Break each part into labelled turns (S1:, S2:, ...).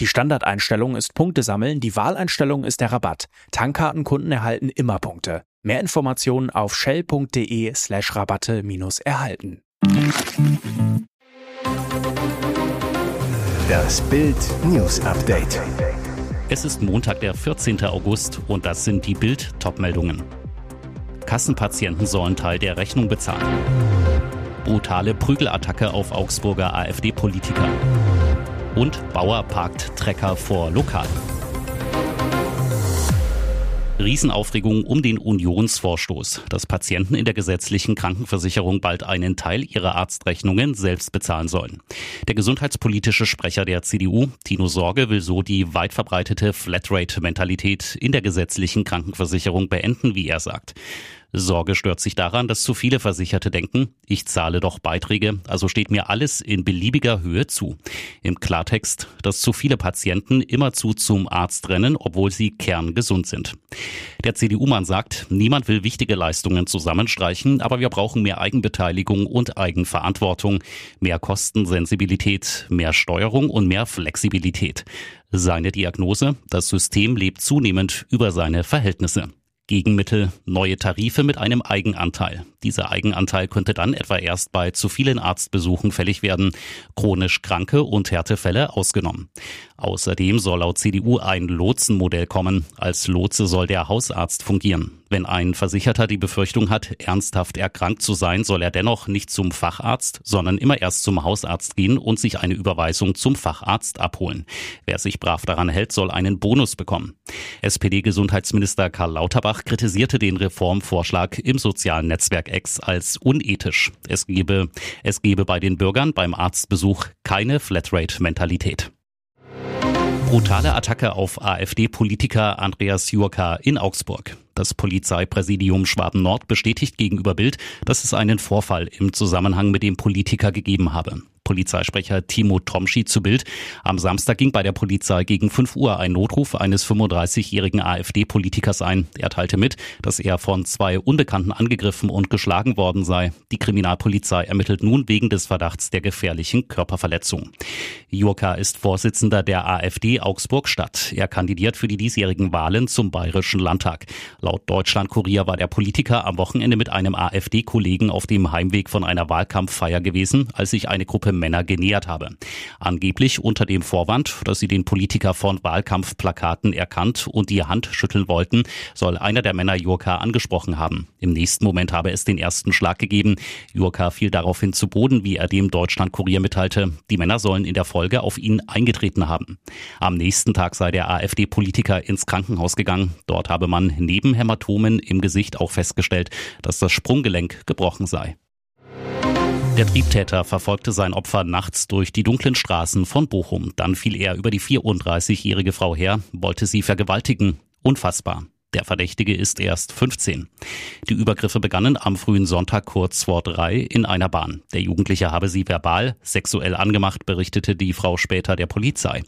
S1: Die Standardeinstellung ist Punkte sammeln, die Wahleinstellung ist der Rabatt. Tankkartenkunden erhalten immer Punkte. Mehr Informationen auf shell.de slash Rabatte minus erhalten.
S2: Das Bild News Update.
S3: Es ist Montag, der 14. August und das sind die Bild Topmeldungen. Kassenpatienten sollen Teil der Rechnung bezahlen. Brutale Prügelattacke auf Augsburger AfD-Politiker. Und Bauer parkt Trecker vor Lokal. Riesenaufregung um den Unionsvorstoß, dass Patienten in der gesetzlichen Krankenversicherung bald einen Teil ihrer Arztrechnungen selbst bezahlen sollen. Der gesundheitspolitische Sprecher der CDU, Tino Sorge, will so die weit verbreitete Flatrate-Mentalität in der gesetzlichen Krankenversicherung beenden, wie er sagt. Sorge stört sich daran, dass zu viele Versicherte denken, ich zahle doch Beiträge, also steht mir alles in beliebiger Höhe zu. Im Klartext, dass zu viele Patienten immerzu zum Arzt rennen, obwohl sie kerngesund sind. Der CDU-Mann sagt, niemand will wichtige Leistungen zusammenstreichen, aber wir brauchen mehr Eigenbeteiligung und Eigenverantwortung, mehr Kostensensibilität, mehr Steuerung und mehr Flexibilität. Seine Diagnose, das System lebt zunehmend über seine Verhältnisse. Gegenmittel neue Tarife mit einem Eigenanteil. Dieser Eigenanteil könnte dann etwa erst bei zu vielen Arztbesuchen fällig werden, chronisch Kranke und Härtefälle ausgenommen. Außerdem soll laut CDU ein Lotsenmodell kommen. Als Lotse soll der Hausarzt fungieren. Wenn ein Versicherter die Befürchtung hat, ernsthaft erkrankt zu sein, soll er dennoch nicht zum Facharzt, sondern immer erst zum Hausarzt gehen und sich eine Überweisung zum Facharzt abholen. Wer sich brav daran hält, soll einen Bonus bekommen. SPD-Gesundheitsminister Karl Lauterbach kritisierte den Reformvorschlag im sozialen Netzwerk X als unethisch. Es gebe, es gebe bei den Bürgern beim Arztbesuch keine Flatrate-Mentalität. Brutale Attacke auf AfD-Politiker Andreas Jurka in Augsburg. Das Polizeipräsidium Schwaben-Nord bestätigt gegenüber Bild, dass es einen Vorfall im Zusammenhang mit dem Politiker gegeben habe. Polizeisprecher Timo Tromschi zu Bild. Am Samstag ging bei der Polizei gegen 5 Uhr ein Notruf eines 35-jährigen AfD-Politikers ein. Er teilte mit, dass er von zwei Unbekannten angegriffen und geschlagen worden sei. Die Kriminalpolizei ermittelt nun wegen des Verdachts der gefährlichen Körperverletzung. Jurka ist Vorsitzender der AfD Augsburg-Stadt. Er kandidiert für die diesjährigen Wahlen zum Bayerischen Landtag. Laut Deutschland-Kurier war der Politiker am Wochenende mit einem AfD-Kollegen auf dem Heimweg von einer Wahlkampffeier gewesen, als sich eine Gruppe Männer genähert habe. Angeblich unter dem Vorwand, dass sie den Politiker von Wahlkampfplakaten erkannt und die Hand schütteln wollten, soll einer der Männer Jurka angesprochen haben. Im nächsten Moment habe es den ersten Schlag gegeben. Jurka fiel daraufhin zu Boden, wie er dem Deutschlandkurier mitteilte. Die Männer sollen in der Folge auf ihn eingetreten haben. Am nächsten Tag sei der AfD-Politiker ins Krankenhaus gegangen. Dort habe man neben Hämatomen im Gesicht auch festgestellt, dass das Sprunggelenk gebrochen sei. Der Triebtäter verfolgte sein Opfer nachts durch die dunklen Straßen von Bochum. Dann fiel er über die 34-jährige Frau her, wollte sie vergewaltigen. Unfassbar. Der Verdächtige ist erst 15. Die Übergriffe begannen am frühen Sonntag kurz vor drei in einer Bahn. Der Jugendliche habe sie verbal, sexuell angemacht, berichtete die Frau später der Polizei.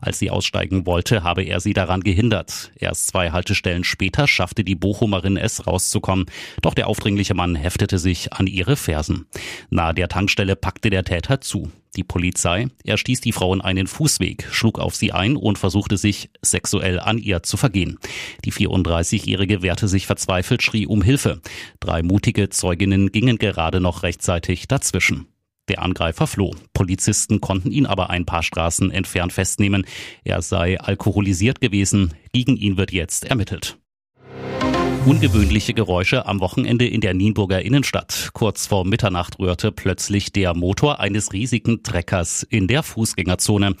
S3: Als sie aussteigen wollte, habe er sie daran gehindert. Erst zwei Haltestellen später schaffte die Bochumerin es rauszukommen. Doch der aufdringliche Mann heftete sich an ihre Fersen. Nahe der Tankstelle packte der Täter zu. Die Polizei, er stieß die Frau in einen Fußweg, schlug auf sie ein und versuchte sich sexuell an ihr zu vergehen. Die 34-Jährige wehrte sich verzweifelt, schrie um Hilfe. Drei mutige Zeuginnen gingen gerade noch rechtzeitig dazwischen. Der Angreifer floh. Polizisten konnten ihn aber ein paar Straßen entfernt festnehmen. Er sei alkoholisiert gewesen. Gegen ihn wird jetzt ermittelt. Ungewöhnliche Geräusche am Wochenende in der Nienburger Innenstadt. Kurz vor Mitternacht rührte plötzlich der Motor eines riesigen Treckers in der Fußgängerzone.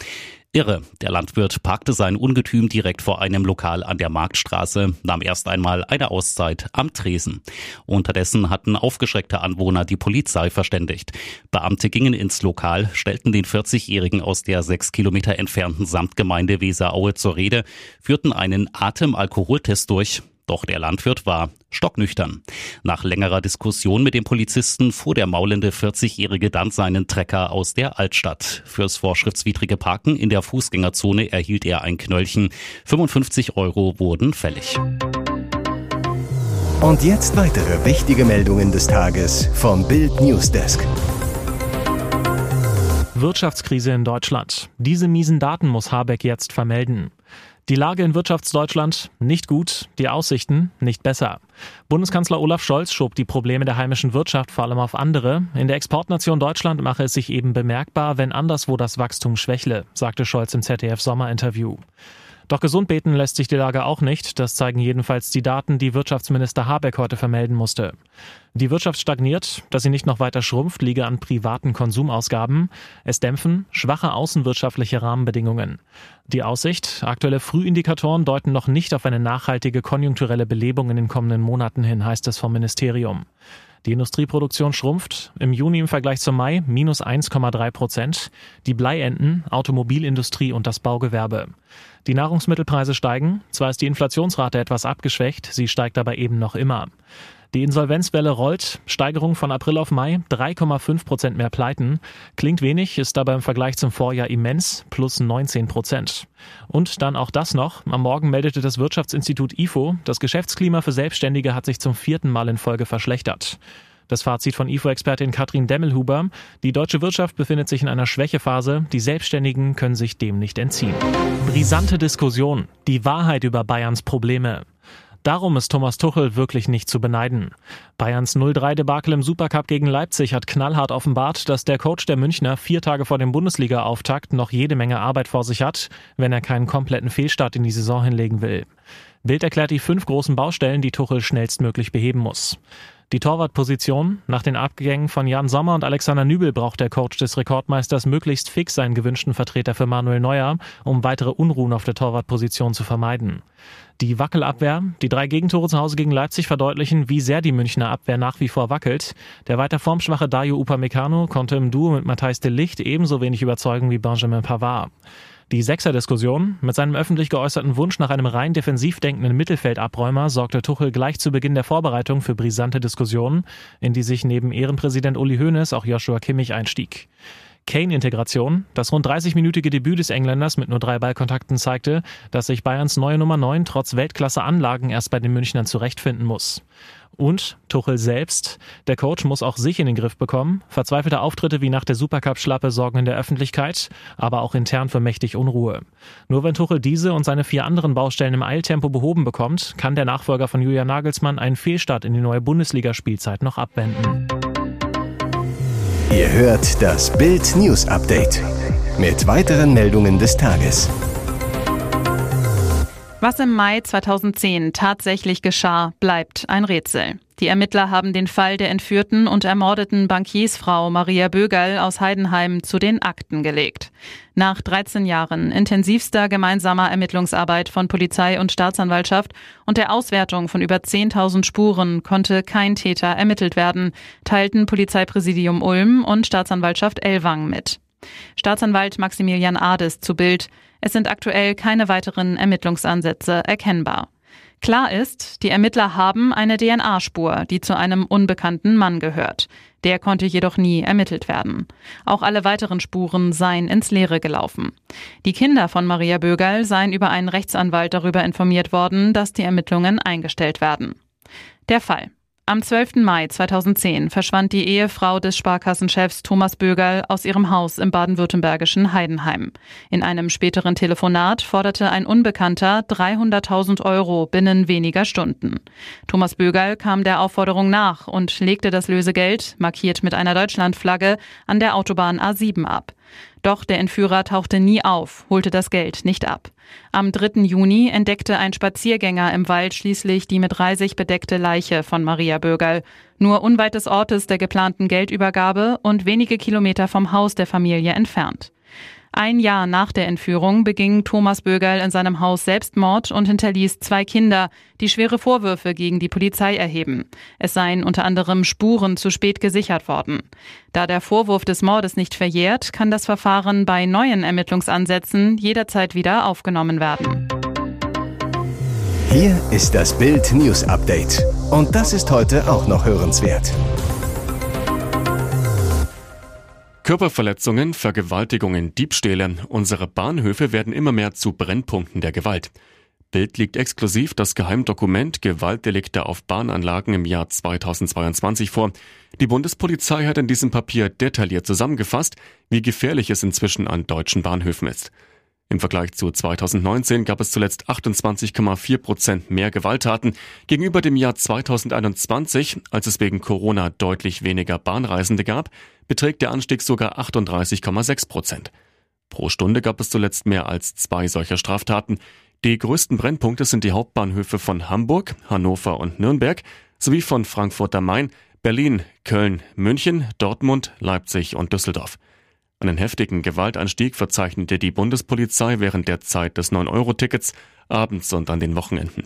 S3: Irre. Der Landwirt parkte sein Ungetüm direkt vor einem Lokal an der Marktstraße, nahm erst einmal eine Auszeit am Tresen. Unterdessen hatten aufgeschreckte Anwohner die Polizei verständigt. Beamte gingen ins Lokal, stellten den 40-Jährigen aus der sechs Kilometer entfernten Samtgemeinde Weseraue zur Rede, führten einen Atemalkoholtest durch. Doch der Landwirt war stocknüchtern. Nach längerer Diskussion mit dem Polizisten fuhr der maulende 40-Jährige dann seinen Trecker aus der Altstadt. Fürs vorschriftswidrige Parken in der Fußgängerzone erhielt er ein Knöllchen. 55 Euro wurden fällig.
S2: Und jetzt weitere wichtige Meldungen des Tages vom Bild Newsdesk.
S4: Wirtschaftskrise in Deutschland. Diese miesen Daten muss Habeck jetzt vermelden. Die Lage in Wirtschaftsdeutschland nicht gut, die Aussichten nicht besser. Bundeskanzler Olaf Scholz schob die Probleme der heimischen Wirtschaft vor allem auf andere. In der Exportnation Deutschland mache es sich eben bemerkbar, wenn anderswo das Wachstum schwächle, sagte Scholz im ZDF Sommerinterview. Doch gesund beten lässt sich die Lage auch nicht. Das zeigen jedenfalls die Daten, die Wirtschaftsminister Habeck heute vermelden musste. Die Wirtschaft stagniert, dass sie nicht noch weiter schrumpft, liege an privaten Konsumausgaben. Es dämpfen schwache außenwirtschaftliche Rahmenbedingungen. Die Aussicht, aktuelle Frühindikatoren deuten noch nicht auf eine nachhaltige konjunkturelle Belebung in den kommenden Monaten hin, heißt es vom Ministerium. Die Industrieproduktion schrumpft im Juni im Vergleich zum Mai minus 1,3 Prozent. Die Bleienden, Automobilindustrie und das Baugewerbe. Die Nahrungsmittelpreise steigen. Zwar ist die Inflationsrate etwas abgeschwächt, sie steigt aber eben noch immer. Die Insolvenzwelle rollt. Steigerung von April auf Mai. 3,5 Prozent mehr Pleiten. Klingt wenig, ist aber im Vergleich zum Vorjahr immens. Plus 19 Prozent. Und dann auch das noch. Am Morgen meldete das Wirtschaftsinstitut IFO, das Geschäftsklima für Selbstständige hat sich zum vierten Mal in Folge verschlechtert. Das Fazit von IFO-Expertin Katrin Demmelhuber. Die deutsche Wirtschaft befindet sich in einer Schwächephase. Die Selbstständigen können sich dem nicht entziehen. Brisante Diskussion. Die Wahrheit über Bayerns Probleme. Darum ist Thomas Tuchel wirklich nicht zu beneiden. Bayerns 0-3-Debakel im Supercup gegen Leipzig hat knallhart offenbart, dass der Coach der Münchner vier Tage vor dem Bundesliga-Auftakt noch jede Menge Arbeit vor sich hat, wenn er keinen kompletten Fehlstart in die Saison hinlegen will. Bild erklärt die fünf großen Baustellen, die Tuchel schnellstmöglich beheben muss. Die Torwartposition. Nach den Abgängen von Jan Sommer und Alexander Nübel braucht der Coach des Rekordmeisters möglichst fix seinen gewünschten Vertreter für Manuel Neuer, um weitere Unruhen auf der Torwartposition zu vermeiden. Die Wackelabwehr. Die drei Gegentore zu Hause gegen Leipzig verdeutlichen, wie sehr die Münchner Abwehr nach wie vor wackelt. Der weiter formschwache Dario Upamecano konnte im Duo mit Matthijs de Licht ebenso wenig überzeugen wie Benjamin Pavard. Die Sechser-Diskussion. Mit seinem öffentlich geäußerten Wunsch nach einem rein defensiv denkenden Mittelfeldabräumer sorgte Tuchel gleich zu Beginn der Vorbereitung für brisante Diskussionen, in die sich neben Ehrenpräsident Uli Hoeneß auch Joshua Kimmich einstieg. Kane-Integration. Das rund 30-minütige Debüt des Engländers mit nur drei Ballkontakten zeigte, dass sich Bayerns neue Nummer 9 trotz Weltklasse-Anlagen erst bei den Münchnern zurechtfinden muss. Und Tuchel selbst. Der Coach muss auch sich in den Griff bekommen. Verzweifelte Auftritte wie nach der Supercup-Schlappe sorgen in der Öffentlichkeit, aber auch intern für mächtig Unruhe. Nur wenn Tuchel diese und seine vier anderen Baustellen im Eiltempo behoben bekommt, kann der Nachfolger von Julian Nagelsmann einen Fehlstart in die neue Bundesligaspielzeit noch abwenden.
S2: Ihr hört das Bild News Update mit weiteren Meldungen des Tages.
S5: Was im Mai 2010 tatsächlich geschah, bleibt ein Rätsel. Die Ermittler haben den Fall der entführten und ermordeten Bankiersfrau Maria Bögerl aus Heidenheim zu den Akten gelegt. Nach 13 Jahren intensivster gemeinsamer Ermittlungsarbeit von Polizei und Staatsanwaltschaft und der Auswertung von über 10.000 Spuren konnte kein Täter ermittelt werden, teilten Polizeipräsidium Ulm und Staatsanwaltschaft Elwang mit. Staatsanwalt Maximilian Ades zu Bild. Es sind aktuell keine weiteren Ermittlungsansätze erkennbar. Klar ist, die Ermittler haben eine DNA-Spur, die zu einem unbekannten Mann gehört. Der konnte jedoch nie ermittelt werden. Auch alle weiteren Spuren seien ins Leere gelaufen. Die Kinder von Maria Bögerl seien über einen Rechtsanwalt darüber informiert worden, dass die Ermittlungen eingestellt werden. Der Fall. Am 12. Mai 2010 verschwand die Ehefrau des Sparkassenchefs Thomas Bögerl aus ihrem Haus im baden-württembergischen Heidenheim. In einem späteren Telefonat forderte ein Unbekannter 300.000 Euro binnen weniger Stunden. Thomas Bögerl kam der Aufforderung nach und legte das Lösegeld, markiert mit einer Deutschlandflagge, an der Autobahn A7 ab. Doch der Entführer tauchte nie auf, holte das Geld nicht ab. Am 3. Juni entdeckte ein Spaziergänger im Wald schließlich die mit Reisig bedeckte Leiche von Maria Bögerl, nur unweit des Ortes der geplanten Geldübergabe und wenige Kilometer vom Haus der Familie entfernt. Ein Jahr nach der Entführung beging Thomas Bögerl in seinem Haus Selbstmord und hinterließ zwei Kinder, die schwere Vorwürfe gegen die Polizei erheben. Es seien unter anderem Spuren zu spät gesichert worden. Da der Vorwurf des Mordes nicht verjährt, kann das Verfahren bei neuen Ermittlungsansätzen jederzeit wieder aufgenommen werden.
S2: Hier ist das Bild News Update. Und das ist heute auch noch hörenswert.
S6: Körperverletzungen, Vergewaltigungen, Diebstähle. Unsere Bahnhöfe werden immer mehr zu Brennpunkten der Gewalt. Bild liegt exklusiv das Geheimdokument Gewaltdelikte auf Bahnanlagen im Jahr 2022 vor. Die Bundespolizei hat in diesem Papier detailliert zusammengefasst, wie gefährlich es inzwischen an deutschen Bahnhöfen ist. Im Vergleich zu 2019 gab es zuletzt 28,4 Prozent mehr Gewalttaten gegenüber dem Jahr 2021, als es wegen Corona deutlich weniger Bahnreisende gab, beträgt der Anstieg sogar 38,6 Prozent. Pro Stunde gab es zuletzt mehr als zwei solcher Straftaten. Die größten Brennpunkte sind die Hauptbahnhöfe von Hamburg, Hannover und Nürnberg sowie von Frankfurt am Main, Berlin, Köln, München, Dortmund, Leipzig und Düsseldorf. Einen heftigen Gewaltanstieg verzeichnete die Bundespolizei während der Zeit des 9-Euro-Tickets abends und an den Wochenenden.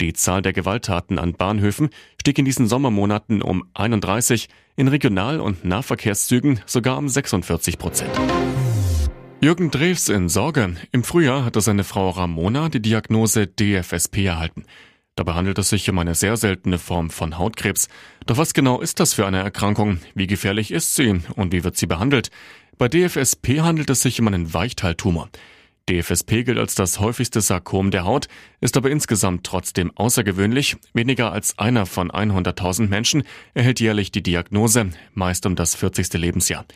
S6: Die Zahl der Gewalttaten an Bahnhöfen stieg in diesen Sommermonaten um 31, in Regional- und Nahverkehrszügen sogar um 46 Prozent. Jürgen Drews in Sorge. Im Frühjahr hatte seine Frau Ramona die Diagnose DFSP erhalten. Dabei handelt es sich um eine sehr seltene Form von Hautkrebs. Doch was genau ist das für eine Erkrankung? Wie gefährlich ist sie und wie wird sie behandelt? Bei DFSP handelt es sich um einen Weichteiltumor. DFSP gilt als das häufigste Sarkom der Haut, ist aber insgesamt trotzdem außergewöhnlich. Weniger als einer von 100.000 Menschen erhält jährlich die Diagnose, meist um das 40. Lebensjahr.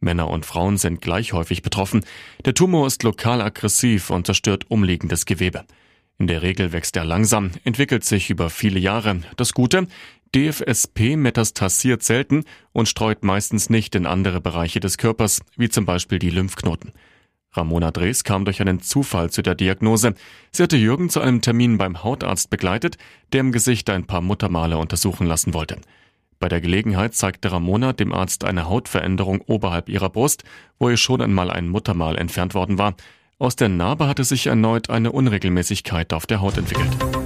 S6: Männer und Frauen sind gleich häufig betroffen. Der Tumor ist lokal aggressiv und zerstört umliegendes Gewebe. In der Regel wächst er langsam, entwickelt sich über viele Jahre. Das Gute, DFSP metastasiert selten und streut meistens nicht in andere Bereiche des Körpers, wie zum Beispiel die Lymphknoten. Ramona Drees kam durch einen Zufall zu der Diagnose. Sie hatte Jürgen zu einem Termin beim Hautarzt begleitet, der im Gesicht ein paar Muttermale untersuchen lassen wollte. Bei der Gelegenheit zeigte Ramona dem Arzt eine Hautveränderung oberhalb ihrer Brust, wo ihr schon einmal ein Muttermal entfernt worden war. Aus der Narbe hatte sich erneut eine Unregelmäßigkeit auf der Haut entwickelt.